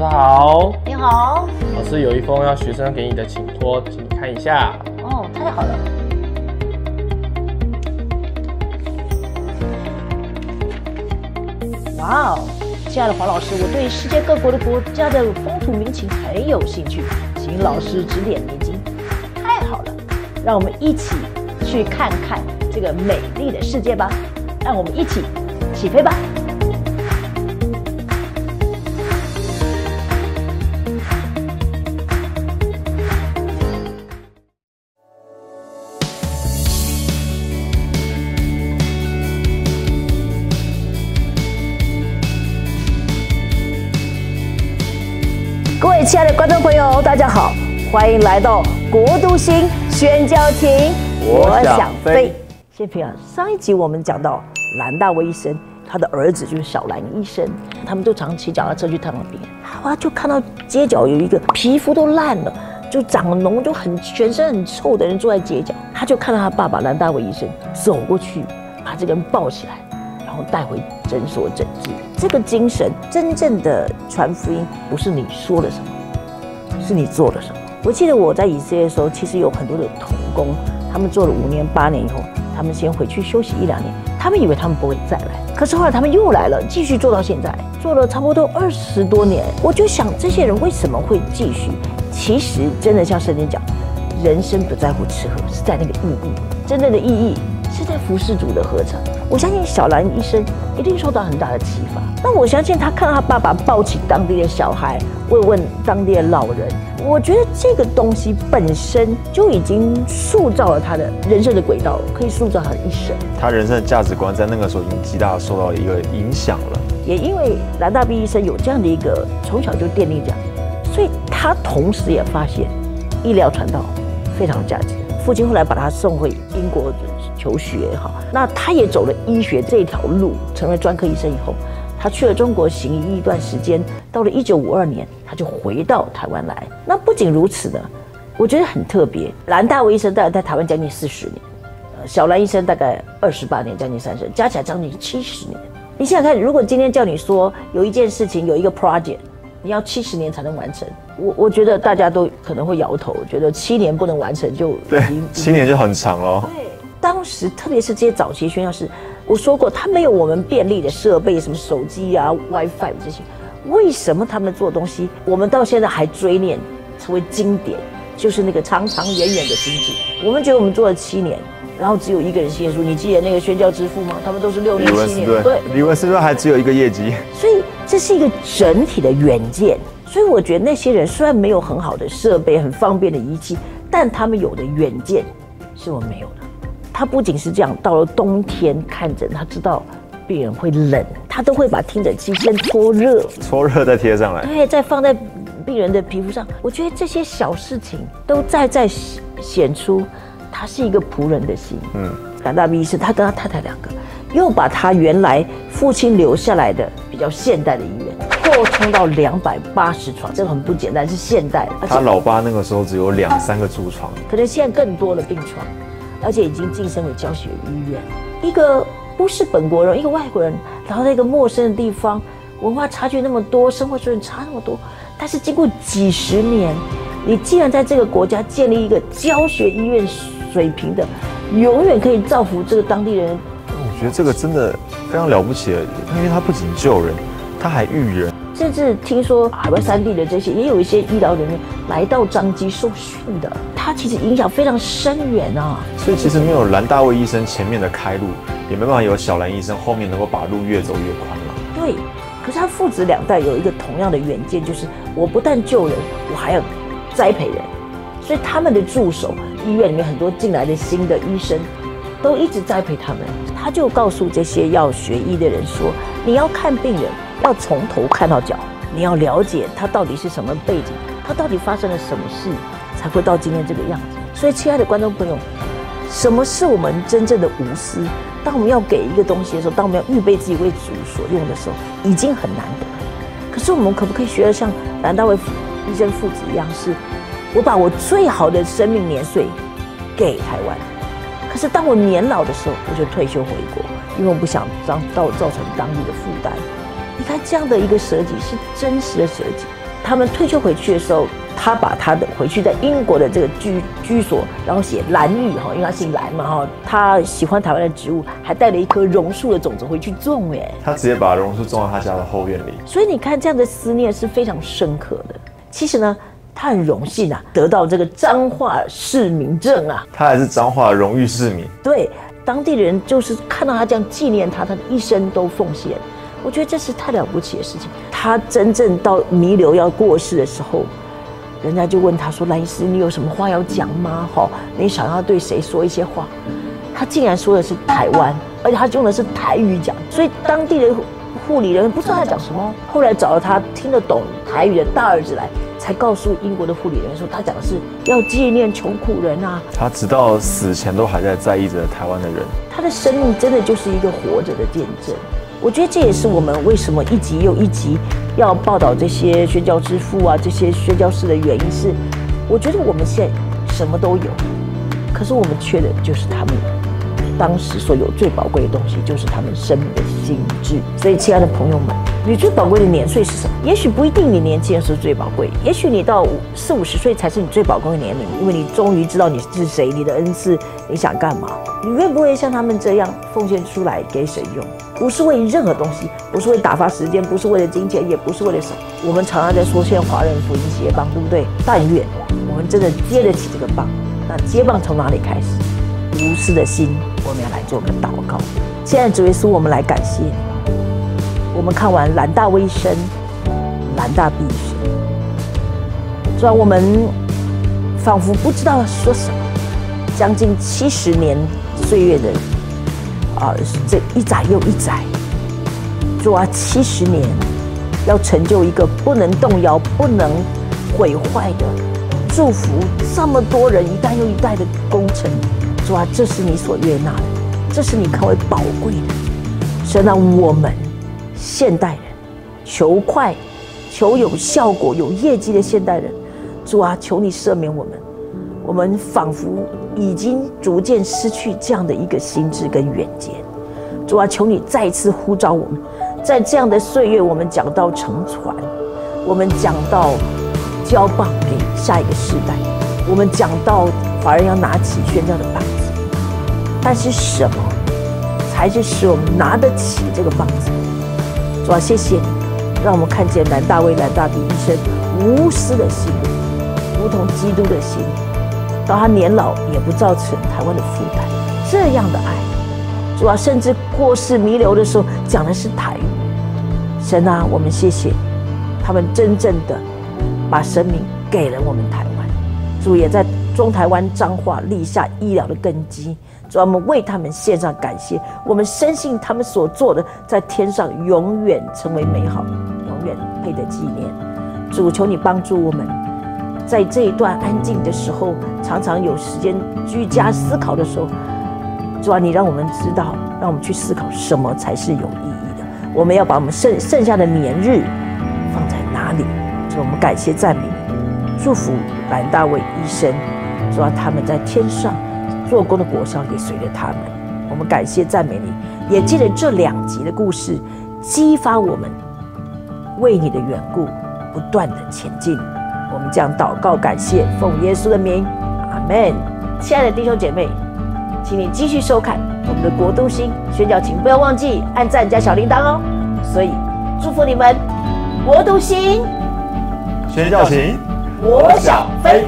老师好，你好。老师有一封要学生给你的请托，请你看一下。哦，太好了。哇哦，亲爱的黄老师，我对世界各国的国家的风土民情很有兴趣，请老师指点迷津。太好了，让我们一起去看看这个美丽的世界吧。让我们一起起飞吧！亲爱的观众朋友，大家好，欢迎来到国都星宣教厅。我想飞。谢平啊，上一集我们讲到蓝大卫医生，他的儿子就是小蓝医生，他们都常骑脚踏车去探望病人。他就看到街角有一个皮肤都烂了，就长脓，就很全身很臭的人坐在街角。他就看到他爸爸蓝大卫医生走过去，把这个人抱起来，带回诊所诊治。这个精神，真正的传福音，不是你说了什么，是你做了什么。我记得我在以色列的时候，其实有很多的童工，他们做了五年、八年以后。他们先回去休息一两年，他们以为他们不会再来，可是后来他们又来了，继续做到现在，做了差不多二十多年。我就想，这些人为什么会继续？其实真的像圣经讲，人生不在乎吃喝，是在那个意义。真正的意义是在服侍主的合成。我相信小兰医生一定受到很大的启发。那我相信他看到他爸爸抱起当地的小孩，慰问当地的老人。我觉得这个东西本身就已经塑造了他的人生的轨道，可以塑造他的一生。他人生的价值观在那个时候已经极大的受到一个影响了。也因为蓝大毕医生有这样的一个从小就奠定这样，所以他同时也发现医疗传道非常有价值。父亲后来把他送回英国求学，哈，那他也走了医学这条路，成为专科医生以后。他去了中国行医一段时间，到了一九五二年，他就回到台湾来。那不仅如此呢，我觉得很特别。蓝大卫医生大概在台湾将近四十年，小蓝医生大概二十八年，将近三十，加起来将近七十年。你想想看，如果今天叫你说有一件事情有一个 project，你要七十年才能完成，我我觉得大家都可能会摇头，觉得七年不能完成就对，七年就很长了。对，当时特别是这些早期宣教士。我说过，他没有我们便利的设备，什么手机啊、WiFi 这些，为什么他们做东西，我们到现在还追念，成为经典？就是那个长长远远的经济。我们觉得我们做了七年，然后只有一个人信主，你记得那个宣教之父吗？他们都是六年、七年。对，李文斯顿还只有一个业绩。所以这是一个整体的远见。所以我觉得那些人虽然没有很好的设备、很方便的仪器，但他们有的远见是我没有的。他不仅是这样，到了冬天看诊，他知道病人会冷，他都会把听诊器先搓热，搓热再贴上来，对，再放在病人的皮肤上。我觉得这些小事情都在在显出他是一个仆人的心。嗯，胆大医生他跟他太太两个，又把他原来父亲留下来的比较现代的医院扩充到两百八十床，这个很不简单，是现代。他老爸那个时候只有两三个住床，可能现在更多的病床。而且已经晋升为教学医院。一个不是本国人，一个外国人，然后在一个陌生的地方，文化差距那么多，生活水准差那么多，但是经过几十年，你既然在这个国家建立一个教学医院水平的，永远可以造福这个当地人。我觉得这个真的非常了不起，因为他不仅救人，他还育人。甚至听说海外三地的这些，也有一些医疗人员来到张基受训的，他其实影响非常深远啊。所以其实没有蓝大卫医生前面的开路，也没办法有小蓝医生后面能够把路越走越宽了。对，可是他父子两代有一个同样的远见，就是我不但救人，我还要栽培人。所以他们的助手，医院里面很多进来的新的医生，都一直栽培他们。他就告诉这些要学医的人说：你要看病人。要从头看到脚，你要了解他到底是什么背景，他到底发生了什么事，才会到今天这个样子。所以，亲爱的观众朋友，什么是我们真正的无私？当我们要给一个东西的时候，当我们要预备自己为主所用的时候，已经很难得。可是，我们可不可以学得像蓝大卫医生父子一样，是我把我最好的生命年岁给台湾？可是，当我年老的时候，我就退休回国。因为我不想让到造成当地的负担。你看这样的一个设计是真实的设计。他们退休回去的时候，他把他的回去在英国的这个居居所，然后写兰玉哈，因为他姓兰嘛哈，他喜欢台湾的植物，还带了一棵榕树的种子回去种哎。他直接把榕树种到他家的后院里。所以你看这样的思念是非常深刻的。其实呢，他很荣幸啊，得到这个彰化市民证啊。他还是彰化荣誉市民。对，当地的人就是看到他这样纪念他，他的一生都奉献。我觉得这是太了不起的事情。他真正到弥留要过世的时候，人家就问他说：“兰医师，你有什么话要讲吗？哈，你想要对谁说一些话？”他竟然说的是台湾，而且他用的是台语讲，所以当地的护理人不知道他讲什么。后来找了他听得懂台语的大儿子来，才告诉英国的护理人员说，他讲的是要纪念穷苦人啊。他直到死前都还在在意着台湾的人。他的生命真的就是一个活着的见证。我觉得这也是我们为什么一集又一集要报道这些宣教之父啊，这些宣教士的原因是，我觉得我们现在什么都有，可是我们缺的就是他们。当时所有最宝贵的东西，就是他们生命的心智。所以，亲爱的朋友们，你最宝贵的年岁是什么？也许不一定你年轻的时候最宝贵，也许你到四五十岁才是你最宝贵的年龄，因为你终于知道你是谁，你的恩赐，你想干嘛？你愿不愿意像他们这样奉献出来给神用？不是为任何东西，不是为打发时间，不是为了金钱，也不是为了什么。我们常常在说，现在华人福音接棒，对不对？但愿我们真的接得起这个棒。那接棒从哪里开始？无私的心，我们要来做个祷告。现在主耶稣，我们来感谢。我们看完兰大卫生，兰大毕生，主啊，我们仿佛不知道说什么。将近七十年岁月的啊，这一载又一载，主啊，七十年要成就一个不能动摇、不能毁坏的祝福，这么多人一代又一代的工程。主啊，这是你所悦纳的，这是你看为宝贵的。神让我们现代人求快、求有效果、有业绩的现代人，主啊，求你赦免我们。我们仿佛已经逐渐失去这样的一个心智跟远见。主啊，求你再次呼召我们，在这样的岁月，我们讲到乘船，我们讲到交棒给下一个世代，我们讲到华人要拿起宣教的棒子。但是什么才是使我们拿得起这个棒子？主啊，谢谢，让我们看见南大卫、南大的医生无私的心，如同基督的心，到他年老也不造成台湾的负担。这样的爱，主啊，甚至过世弥留的时候讲的是台语。神啊，我们谢谢他们真正的把生命给了我们台。主也在中台湾彰化立下医疗的根基。专门为他们献上感谢，我们深信他们所做的在天上永远成为美好，永远配得纪念。主求你帮助我们，在这一段安静的时候，常常有时间居家思考的时候，主啊，你让我们知道，让我们去思考什么才是有意义的。我们要把我们剩剩下的年日放在哪里？主，我们感谢赞美，祝福蓝大卫医生，主啊，他们在天上。做工的果效也随着他们，我们感谢赞美你，也借着这两集的故事，激发我们为你的缘故不断的前进。我们将祷告感谢，奉耶稣的名，阿门。亲爱的弟兄姐妹，请你继续收看我们的国都星宣教，请不要忘记按赞加小铃铛哦。所以祝福你们，国都星宣教情，我想飞。